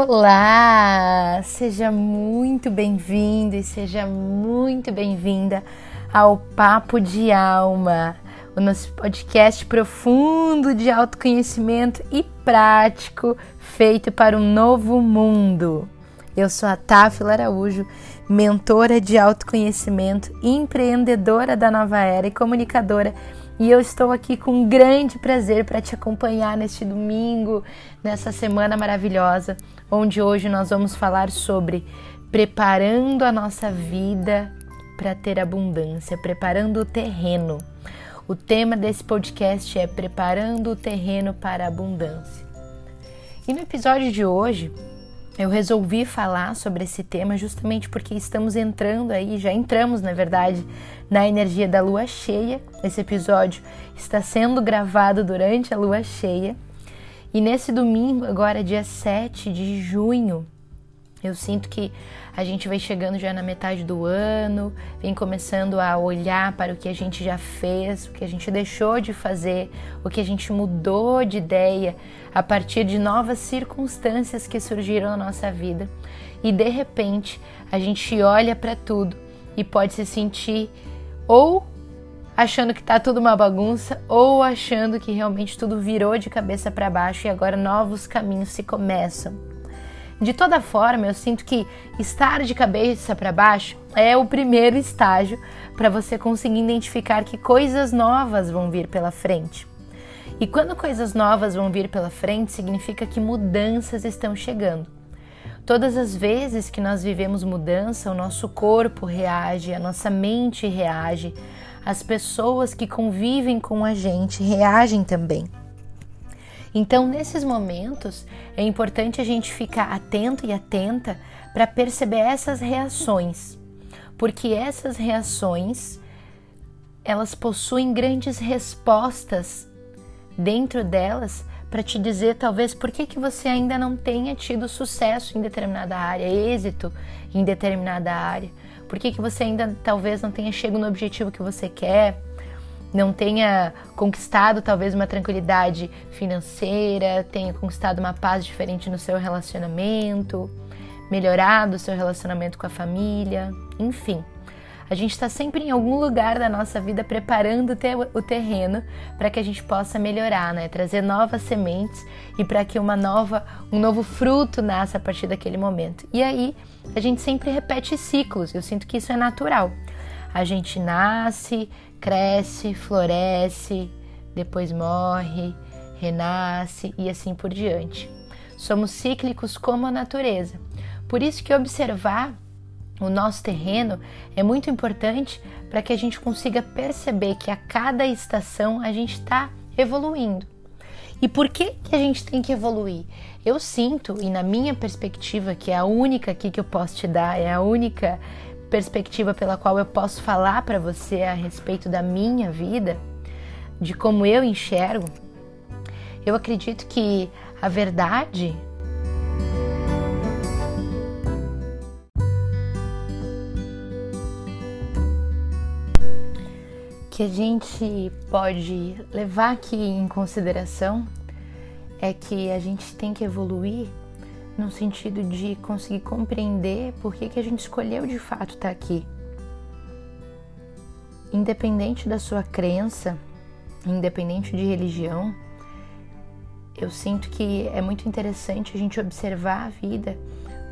Olá! Seja muito bem-vindo e seja muito bem-vinda ao Papo de Alma, o nosso podcast profundo de autoconhecimento e prático feito para um novo mundo. Eu sou a Táfila Araújo, mentora de autoconhecimento, empreendedora da nova era e comunicadora e eu estou aqui com um grande prazer para te acompanhar neste domingo, nessa semana maravilhosa, onde hoje nós vamos falar sobre preparando a nossa vida para ter abundância, preparando o terreno. O tema desse podcast é preparando o terreno para a abundância. E no episódio de hoje, eu resolvi falar sobre esse tema justamente porque estamos entrando aí, já entramos na verdade, na energia da lua cheia. Esse episódio está sendo gravado durante a lua cheia. E nesse domingo, agora dia 7 de junho, eu sinto que a gente vai chegando já na metade do ano, vem começando a olhar para o que a gente já fez, o que a gente deixou de fazer, o que a gente mudou de ideia a partir de novas circunstâncias que surgiram na nossa vida. E de repente, a gente olha para tudo e pode se sentir ou achando que tá tudo uma bagunça ou achando que realmente tudo virou de cabeça para baixo e agora novos caminhos se começam. De toda forma, eu sinto que estar de cabeça para baixo é o primeiro estágio para você conseguir identificar que coisas novas vão vir pela frente. E quando coisas novas vão vir pela frente, significa que mudanças estão chegando. Todas as vezes que nós vivemos mudança, o nosso corpo reage, a nossa mente reage, as pessoas que convivem com a gente reagem também. Então, nesses momentos, é importante a gente ficar atento e atenta para perceber essas reações, porque essas reações elas possuem grandes respostas dentro delas para te dizer talvez por que, que você ainda não tenha tido sucesso em determinada área, êxito em determinada área, por que, que você ainda talvez não tenha chegado no objetivo que você quer, não tenha conquistado talvez uma tranquilidade financeira, tenha conquistado uma paz diferente no seu relacionamento, melhorado o seu relacionamento com a família, enfim. A gente está sempre em algum lugar da nossa vida preparando o terreno para que a gente possa melhorar, né? Trazer novas sementes e para que uma nova, um novo fruto nasça a partir daquele momento. E aí a gente sempre repete ciclos. Eu sinto que isso é natural. A gente nasce, cresce, floresce, depois morre, renasce e assim por diante. Somos cíclicos como a natureza. Por isso que observar o nosso terreno é muito importante para que a gente consiga perceber que a cada estação a gente está evoluindo. E por que, que a gente tem que evoluir? Eu sinto, e na minha perspectiva, que é a única aqui que eu posso te dar, é a única perspectiva pela qual eu posso falar para você a respeito da minha vida, de como eu enxergo, eu acredito que a verdade que a gente pode levar aqui em consideração é que a gente tem que evoluir no sentido de conseguir compreender por que, que a gente escolheu de fato estar aqui. Independente da sua crença, independente de religião, eu sinto que é muito interessante a gente observar a vida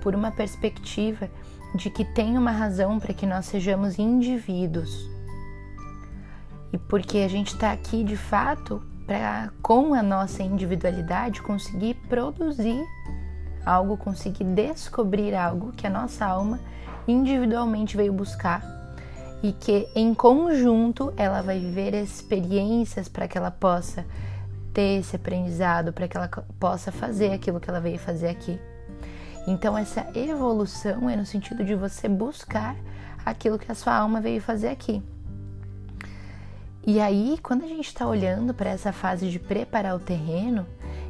por uma perspectiva de que tem uma razão para que nós sejamos indivíduos. E porque a gente está aqui de fato para, com a nossa individualidade, conseguir produzir algo, conseguir descobrir algo que a nossa alma individualmente veio buscar e que em conjunto ela vai viver experiências para que ela possa ter esse aprendizado, para que ela possa fazer aquilo que ela veio fazer aqui. Então essa evolução é no sentido de você buscar aquilo que a sua alma veio fazer aqui. E aí, quando a gente está olhando para essa fase de preparar o terreno,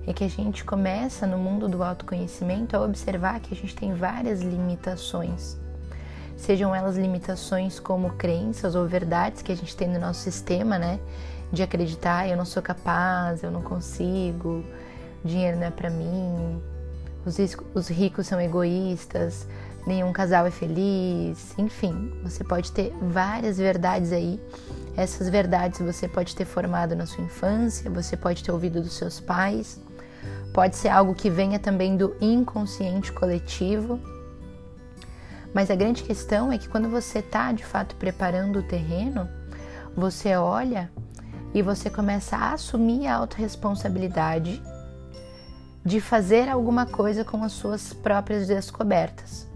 é que a gente começa no mundo do autoconhecimento a observar que a gente tem várias limitações. Sejam elas limitações como crenças ou verdades que a gente tem no nosso sistema, né? De acreditar, eu não sou capaz, eu não consigo, dinheiro não é para mim, os, os ricos são egoístas, nenhum casal é feliz, enfim, você pode ter várias verdades aí. Essas verdades você pode ter formado na sua infância, você pode ter ouvido dos seus pais, pode ser algo que venha também do inconsciente coletivo. Mas a grande questão é que quando você está de fato preparando o terreno, você olha e você começa a assumir a autorresponsabilidade de fazer alguma coisa com as suas próprias descobertas.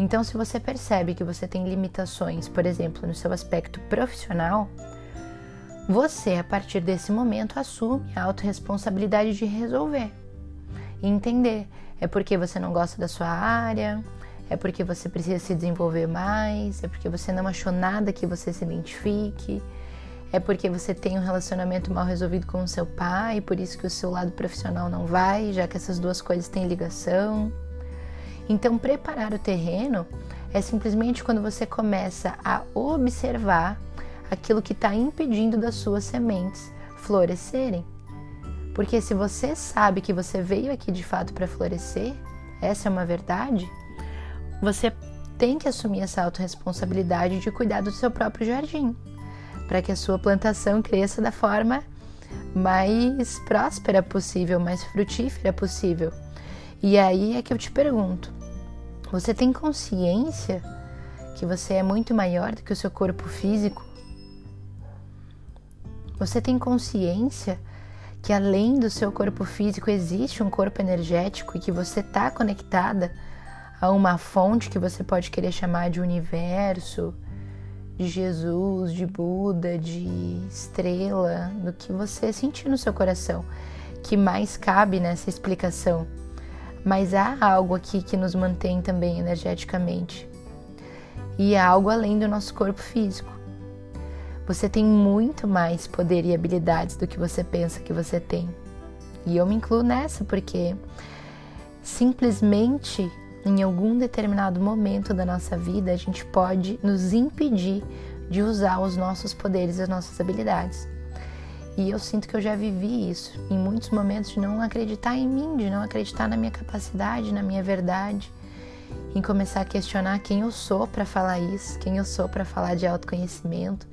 Então, se você percebe que você tem limitações, por exemplo, no seu aspecto profissional, você, a partir desse momento, assume a autorresponsabilidade de resolver e entender. É porque você não gosta da sua área, é porque você precisa se desenvolver mais, é porque você não achou nada que você se identifique, é porque você tem um relacionamento mal resolvido com o seu pai, por isso que o seu lado profissional não vai, já que essas duas coisas têm ligação. Então, preparar o terreno é simplesmente quando você começa a observar aquilo que está impedindo das suas sementes florescerem. Porque se você sabe que você veio aqui de fato para florescer, essa é uma verdade, você tem que assumir essa autorresponsabilidade de cuidar do seu próprio jardim para que a sua plantação cresça da forma mais próspera possível, mais frutífera possível. E aí é que eu te pergunto: você tem consciência que você é muito maior do que o seu corpo físico? Você tem consciência que além do seu corpo físico existe um corpo energético e que você está conectada a uma fonte que você pode querer chamar de universo, de Jesus, de Buda, de estrela, do que você sentir no seu coração, que mais cabe nessa explicação. Mas há algo aqui que nos mantém também energeticamente. E há algo além do nosso corpo físico. Você tem muito mais poder e habilidades do que você pensa que você tem. E eu me incluo nessa porque simplesmente em algum determinado momento da nossa vida, a gente pode nos impedir de usar os nossos poderes e as nossas habilidades. E eu sinto que eu já vivi isso em muitos momentos de não acreditar em mim, de não acreditar na minha capacidade, na minha verdade, em começar a questionar quem eu sou para falar isso, quem eu sou para falar de autoconhecimento.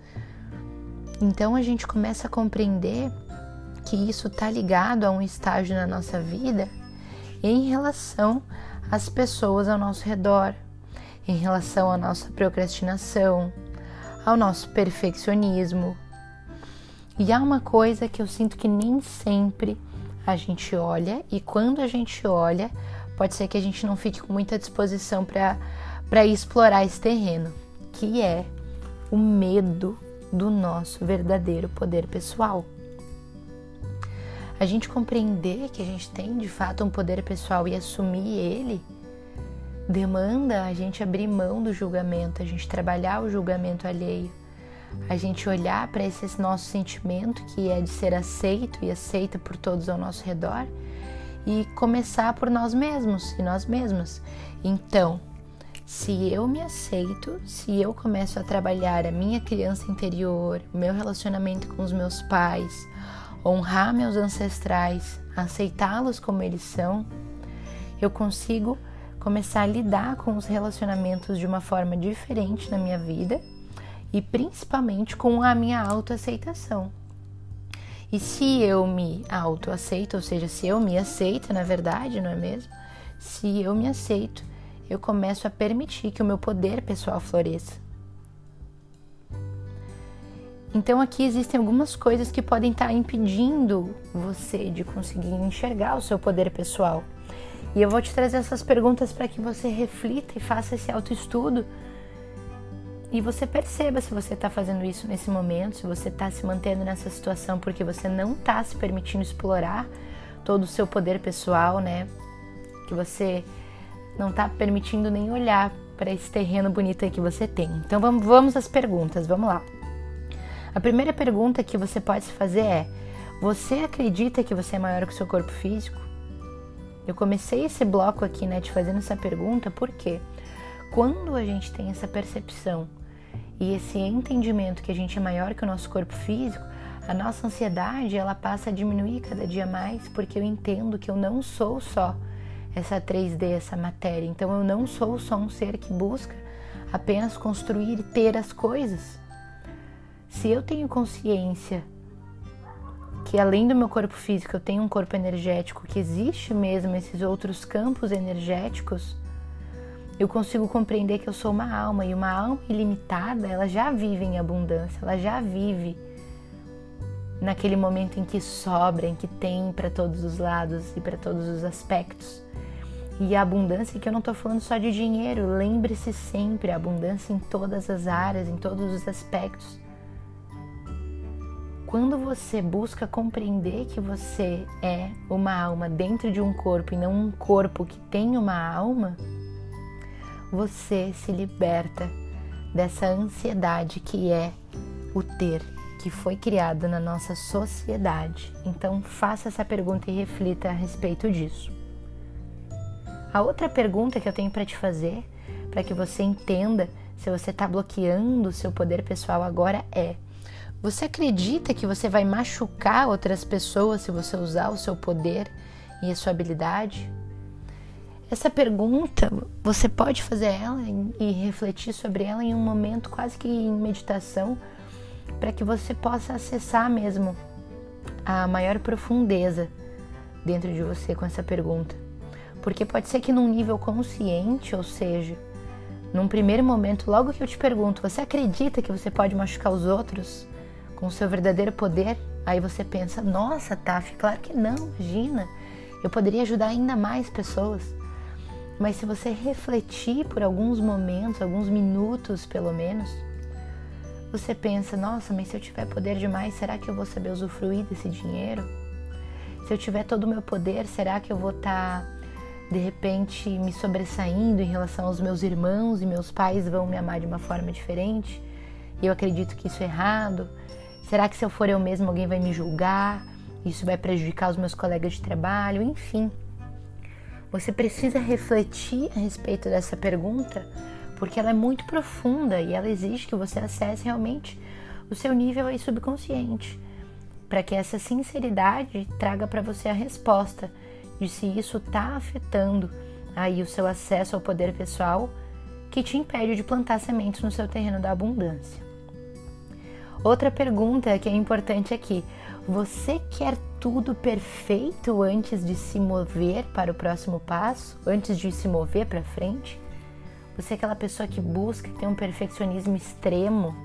Então a gente começa a compreender que isso está ligado a um estágio na nossa vida em relação as pessoas ao nosso redor, em relação à nossa procrastinação, ao nosso perfeccionismo. E há uma coisa que eu sinto que nem sempre a gente olha, e quando a gente olha, pode ser que a gente não fique com muita disposição para explorar esse terreno, que é o medo do nosso verdadeiro poder pessoal. A gente compreender que a gente tem de fato um poder pessoal e assumir ele demanda a gente abrir mão do julgamento, a gente trabalhar o julgamento alheio, a gente olhar para esse nosso sentimento que é de ser aceito e aceita por todos ao nosso redor e começar por nós mesmos e nós mesmas. Então, se eu me aceito, se eu começo a trabalhar a minha criança interior, o meu relacionamento com os meus pais, honrar meus ancestrais, aceitá-los como eles são, eu consigo começar a lidar com os relacionamentos de uma forma diferente na minha vida e principalmente com a minha autoaceitação. E se eu me autoaceito, ou seja, se eu me aceito, na verdade, não é mesmo? Se eu me aceito, eu começo a permitir que o meu poder pessoal floresça. Então aqui existem algumas coisas que podem estar impedindo você de conseguir enxergar o seu poder pessoal. E eu vou te trazer essas perguntas para que você reflita e faça esse autoestudo e você perceba se você está fazendo isso nesse momento, se você está se mantendo nessa situação porque você não está se permitindo explorar todo o seu poder pessoal, né? Que você não está permitindo nem olhar para esse terreno bonito aí que você tem. Então vamos, vamos às perguntas, vamos lá. A primeira pergunta que você pode se fazer é: você acredita que você é maior que o seu corpo físico? Eu comecei esse bloco aqui, né, te fazendo essa pergunta porque quando a gente tem essa percepção e esse entendimento que a gente é maior que o nosso corpo físico, a nossa ansiedade ela passa a diminuir cada dia mais porque eu entendo que eu não sou só essa 3D, essa matéria. Então eu não sou só um ser que busca apenas construir e ter as coisas. Se eu tenho consciência que além do meu corpo físico eu tenho um corpo energético, que existe mesmo esses outros campos energéticos, eu consigo compreender que eu sou uma alma e uma alma ilimitada, ela já vive em abundância, ela já vive naquele momento em que sobra, em que tem para todos os lados e para todos os aspectos. E a abundância que eu não estou falando só de dinheiro, lembre-se sempre, a abundância em todas as áreas, em todos os aspectos. Quando você busca compreender que você é uma alma dentro de um corpo e não um corpo que tem uma alma, você se liberta dessa ansiedade que é o ter que foi criado na nossa sociedade. Então, faça essa pergunta e reflita a respeito disso. A outra pergunta que eu tenho para te fazer, para que você entenda se você está bloqueando o seu poder pessoal agora, é: você acredita que você vai machucar outras pessoas se você usar o seu poder e a sua habilidade? Essa pergunta, você pode fazer ela e refletir sobre ela em um momento quase que em meditação para que você possa acessar mesmo a maior profundeza dentro de você com essa pergunta. Porque pode ser que num nível consciente, ou seja, num primeiro momento, logo que eu te pergunto, você acredita que você pode machucar os outros com o seu verdadeiro poder? Aí você pensa, nossa, Taf, claro que não, imagina, eu poderia ajudar ainda mais pessoas. Mas se você refletir por alguns momentos, alguns minutos pelo menos, você pensa, nossa, mas se eu tiver poder demais, será que eu vou saber usufruir desse dinheiro? Se eu tiver todo o meu poder, será que eu vou estar tá, de repente me sobressaindo em relação aos meus irmãos e meus pais vão me amar de uma forma diferente? E eu acredito que isso é errado. Será que se eu for eu mesmo alguém vai me julgar? Isso vai prejudicar os meus colegas de trabalho? Enfim, você precisa refletir a respeito dessa pergunta porque ela é muito profunda e ela exige que você acesse realmente o seu nível aí subconsciente, para que essa sinceridade traga para você a resposta de se isso está afetando aí o seu acesso ao poder pessoal que te impede de plantar sementes no seu terreno da abundância. Outra pergunta que é importante aqui: você quer tudo perfeito antes de se mover para o próximo passo, antes de se mover para frente? Você é aquela pessoa que busca, que tem um perfeccionismo extremo,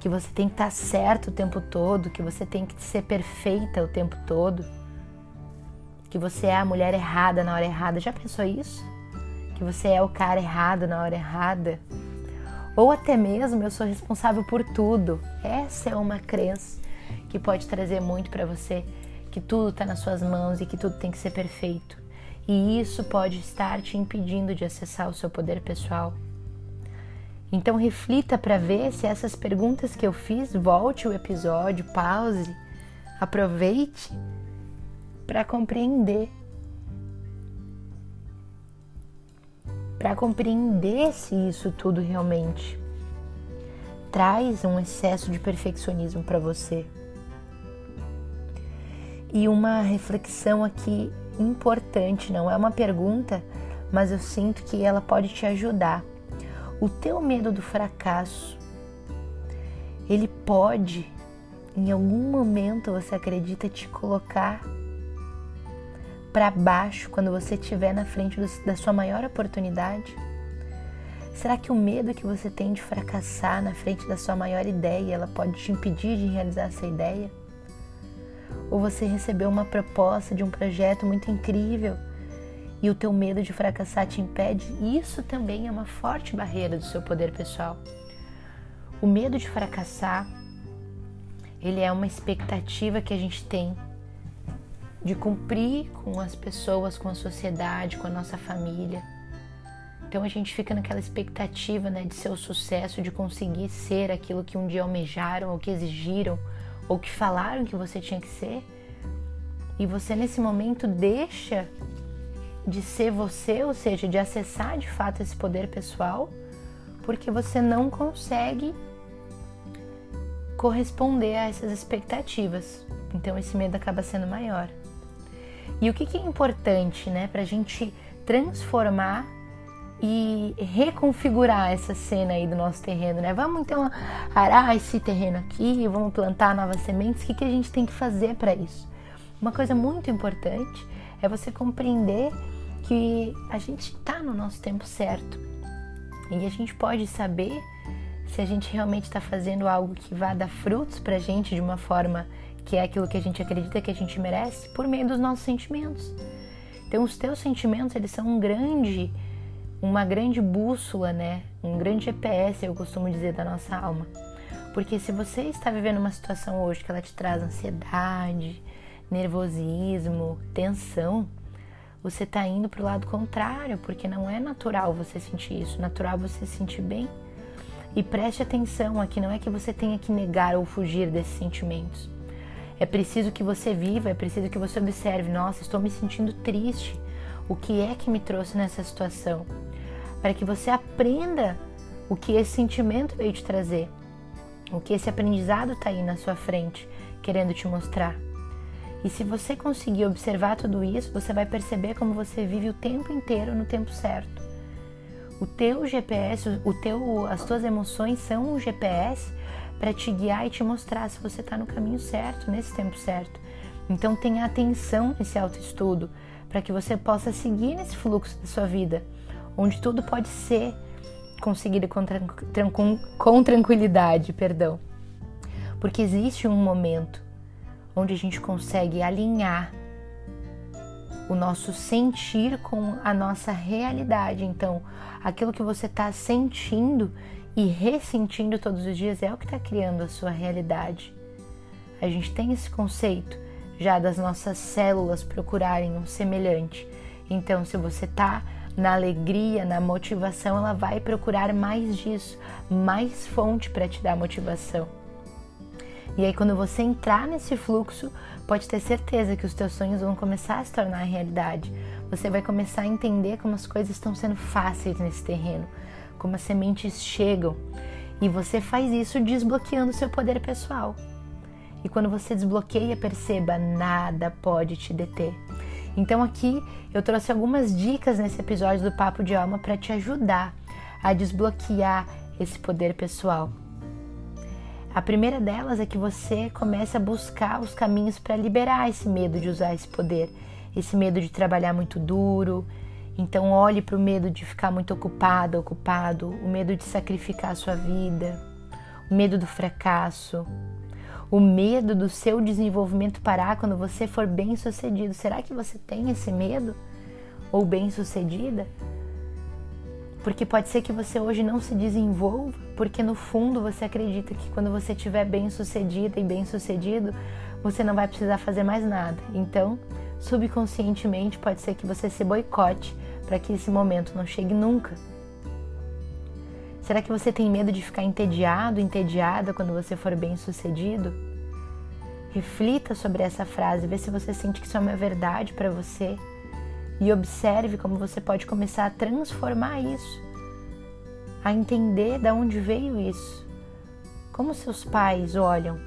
que você tem que estar certo o tempo todo, que você tem que ser perfeita o tempo todo, que você é a mulher errada na hora errada. Já pensou isso? Que você é o cara errado na hora errada? Ou até mesmo eu sou responsável por tudo. Essa é uma crença que pode trazer muito para você, que tudo está nas suas mãos e que tudo tem que ser perfeito e isso pode estar te impedindo de acessar o seu poder pessoal. Então reflita para ver se essas perguntas que eu fiz, volte o episódio, pause, aproveite para compreender. Para compreender se isso tudo realmente traz um excesso de perfeccionismo para você. E uma reflexão aqui importante, não é uma pergunta, mas eu sinto que ela pode te ajudar. O teu medo do fracasso, ele pode, em algum momento você acredita, te colocar para baixo quando você estiver na frente do, da sua maior oportunidade? Será que o medo que você tem de fracassar na frente da sua maior ideia, ela pode te impedir de realizar essa ideia? Ou você recebeu uma proposta de um projeto muito incrível e o teu medo de fracassar te impede, isso também é uma forte barreira do seu poder pessoal. O medo de fracassar, ele é uma expectativa que a gente tem de cumprir com as pessoas, com a sociedade, com a nossa família. Então a gente fica naquela expectativa né, de ser o sucesso, de conseguir ser aquilo que um dia almejaram ou que exigiram ou que falaram que você tinha que ser, e você nesse momento deixa de ser você, ou seja, de acessar de fato esse poder pessoal, porque você não consegue corresponder a essas expectativas. Então esse medo acaba sendo maior. E o que, que é importante, né, para a gente transformar e reconfigurar essa cena aí do nosso terreno, né? Vamos então arar esse terreno aqui, vamos plantar novas sementes. O que, que a gente tem que fazer para isso? Uma coisa muito importante é você compreender que a gente está no nosso tempo certo e a gente pode saber se a gente realmente está fazendo algo que vá dar frutos para a gente de uma forma que é aquilo que a gente acredita que a gente merece por meio dos nossos sentimentos. Então, os teus sentimentos eles são um grande uma grande bússola, né? Um grande GPS, eu costumo dizer, da nossa alma. Porque se você está vivendo uma situação hoje que ela te traz ansiedade, nervosismo, tensão, você está indo para o lado contrário, porque não é natural você sentir isso, natural você se sentir bem. E preste atenção aqui, não é que você tenha que negar ou fugir desses sentimentos. É preciso que você viva, é preciso que você observe: nossa, estou me sentindo triste. O que é que me trouxe nessa situação? para que você aprenda o que esse sentimento veio te trazer, o que esse aprendizado está aí na sua frente, querendo te mostrar. E se você conseguir observar tudo isso, você vai perceber como você vive o tempo inteiro no tempo certo. O teu GPS, o teu, as tuas emoções são um GPS para te guiar e te mostrar se você está no caminho certo, nesse tempo certo. Então tenha atenção nesse autoestudo para que você possa seguir nesse fluxo da sua vida onde tudo pode ser conseguido com, com, com tranquilidade, perdão. Porque existe um momento onde a gente consegue alinhar o nosso sentir com a nossa realidade. Então, aquilo que você está sentindo e ressentindo todos os dias é o que está criando a sua realidade. A gente tem esse conceito já das nossas células procurarem um semelhante. Então, se você está na alegria, na motivação, ela vai procurar mais disso, mais fonte para te dar motivação. E aí, quando você entrar nesse fluxo, pode ter certeza que os teus sonhos vão começar a se tornar realidade. Você vai começar a entender como as coisas estão sendo fáceis nesse terreno, como as sementes chegam. E você faz isso desbloqueando seu poder pessoal. E quando você desbloqueia, perceba, nada pode te deter. Então aqui eu trouxe algumas dicas nesse episódio do Papo de Alma para te ajudar a desbloquear esse poder pessoal. A primeira delas é que você comece a buscar os caminhos para liberar esse medo de usar esse poder, esse medo de trabalhar muito duro. Então olhe para o medo de ficar muito ocupado, ocupado, o medo de sacrificar a sua vida, o medo do fracasso, o medo do seu desenvolvimento parar quando você for bem sucedido. Será que você tem esse medo? Ou bem sucedida? Porque pode ser que você hoje não se desenvolva, porque no fundo você acredita que quando você estiver bem sucedida e bem sucedido, você não vai precisar fazer mais nada. Então, subconscientemente, pode ser que você se boicote para que esse momento não chegue nunca. Será que você tem medo de ficar entediado, entediada quando você for bem sucedido? Reflita sobre essa frase, vê se você sente que isso é uma verdade para você e observe como você pode começar a transformar isso, a entender de onde veio isso. Como seus pais olham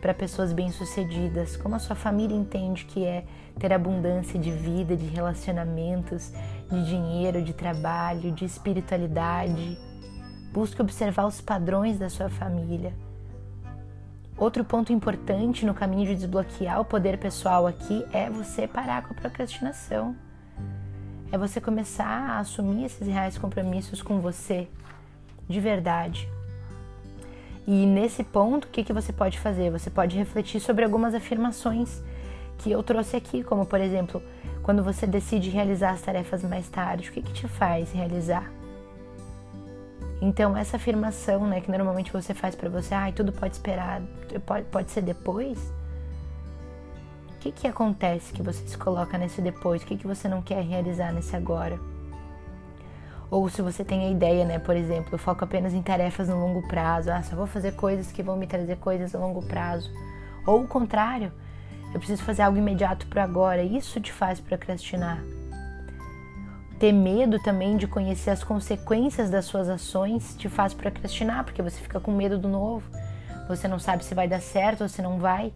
para pessoas bem-sucedidas, como a sua família entende que é ter abundância de vida, de relacionamentos, de dinheiro, de trabalho, de espiritualidade Busque observar os padrões da sua família. Outro ponto importante no caminho de desbloquear o poder pessoal aqui é você parar com a procrastinação. É você começar a assumir esses reais compromissos com você, de verdade. E nesse ponto, o que, que você pode fazer? Você pode refletir sobre algumas afirmações que eu trouxe aqui, como por exemplo, quando você decide realizar as tarefas mais tarde, o que, que te faz realizar? Então, essa afirmação, né, que normalmente você faz para você, ai, ah, tudo pode esperar, pode, pode ser depois. O que, que acontece que você se coloca nesse depois? O que, que você não quer realizar nesse agora? Ou se você tem a ideia, né, por exemplo, eu foco apenas em tarefas no longo prazo, ah, só vou fazer coisas que vão me trazer coisas a longo prazo. Ou o contrário, eu preciso fazer algo imediato para agora, isso te faz procrastinar. Ter medo também de conhecer as consequências das suas ações te faz procrastinar, porque você fica com medo do novo. Você não sabe se vai dar certo ou se não vai.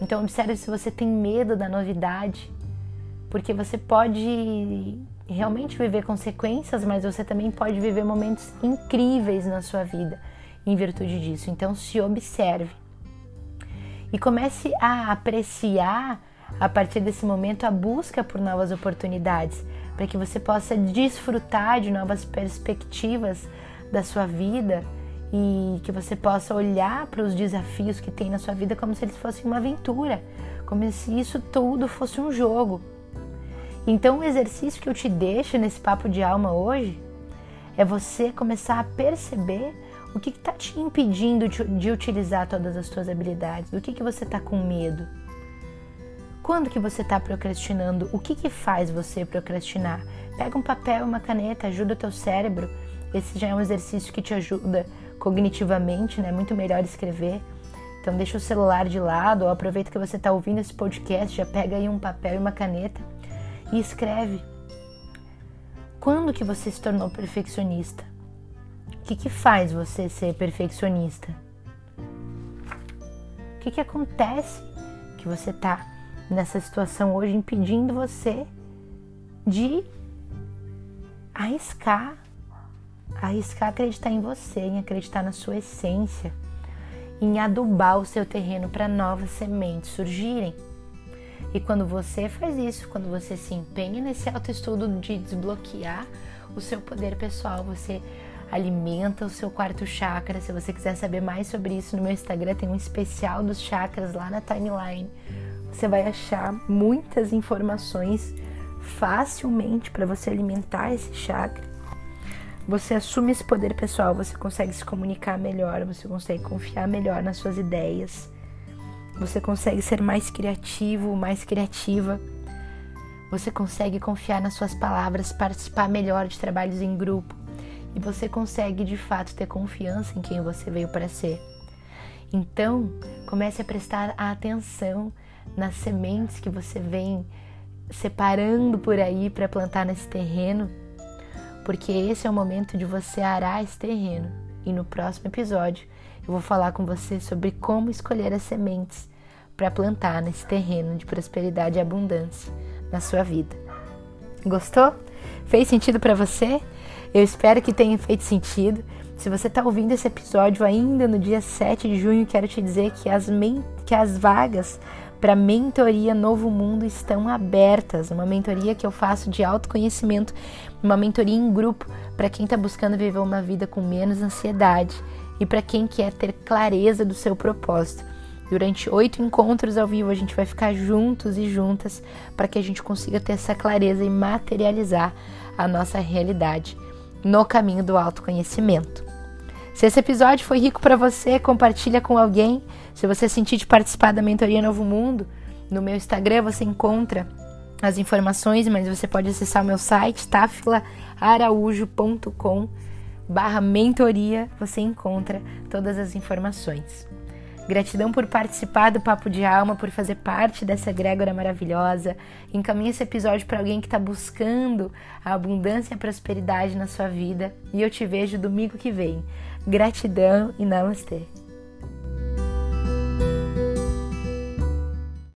Então observe se você tem medo da novidade. porque você pode realmente viver consequências, mas você também pode viver momentos incríveis na sua vida em virtude disso. Então, se observe e comece a apreciar a partir desse momento a busca por novas oportunidades, para que você possa desfrutar de novas perspectivas da sua vida e que você possa olhar para os desafios que tem na sua vida como se eles fossem uma aventura, como se isso tudo fosse um jogo. Então, o exercício que eu te deixo nesse papo de alma hoje é você começar a perceber o que está te impedindo de, utilizar todas as suas habilidades, do que, que você está com medo. Quando que você está procrastinando? O que, que faz você procrastinar? Pega um papel, uma caneta, ajuda o teu cérebro. Esse já é um exercício que te ajuda cognitivamente, né? Muito melhor escrever. Então deixa o celular de lado, ou aproveita que você está ouvindo esse podcast, já pega aí um papel e uma caneta e escreve. Quando que você se tornou perfeccionista? O que, que faz você ser perfeccionista? O que, que acontece que você está nessa situação hoje impedindo você de arriscar, arriscar acreditar em você, em acreditar na sua essência, em adubar o seu terreno para novas sementes surgirem? E quando você faz isso, quando você se empenha nesse autoestudo de desbloquear o seu poder pessoal, você alimenta o seu quarto chakra. Se você quiser saber mais sobre isso, no meu Instagram tem um especial dos chakras lá na timeline. Você vai achar muitas informações facilmente para você alimentar esse chakra. Você assume esse poder pessoal, você consegue se comunicar melhor, você consegue confiar melhor nas suas ideias você consegue ser mais criativo, mais criativa. Você consegue confiar nas suas palavras, participar melhor de trabalhos em grupo. E você consegue de fato ter confiança em quem você veio para ser. Então, comece a prestar atenção nas sementes que você vem separando por aí para plantar nesse terreno, porque esse é o momento de você arar esse terreno. E no próximo episódio eu vou falar com você sobre como escolher as sementes para plantar nesse terreno de prosperidade e abundância na sua vida. Gostou? Fez sentido para você? Eu espero que tenha feito sentido. Se você está ouvindo esse episódio ainda no dia 7 de junho, quero te dizer que as, que as vagas para mentoria Novo Mundo estão abertas. Uma mentoria que eu faço de autoconhecimento, uma mentoria em grupo para quem está buscando viver uma vida com menos ansiedade e para quem quer ter clareza do seu propósito. Durante oito encontros ao vivo, a gente vai ficar juntos e juntas para que a gente consiga ter essa clareza e materializar a nossa realidade no caminho do autoconhecimento. Se esse episódio foi rico para você, compartilha com alguém. Se você sentir de participar da mentoria Novo Mundo, no meu Instagram você encontra as informações, mas você pode acessar o meu site tafilaaraújo.com barra mentoria, você encontra todas as informações. Gratidão por participar do Papo de Alma, por fazer parte dessa egrégora maravilhosa. Encaminhe esse episódio para alguém que está buscando a abundância e a prosperidade na sua vida. E eu te vejo domingo que vem. Gratidão e namastê.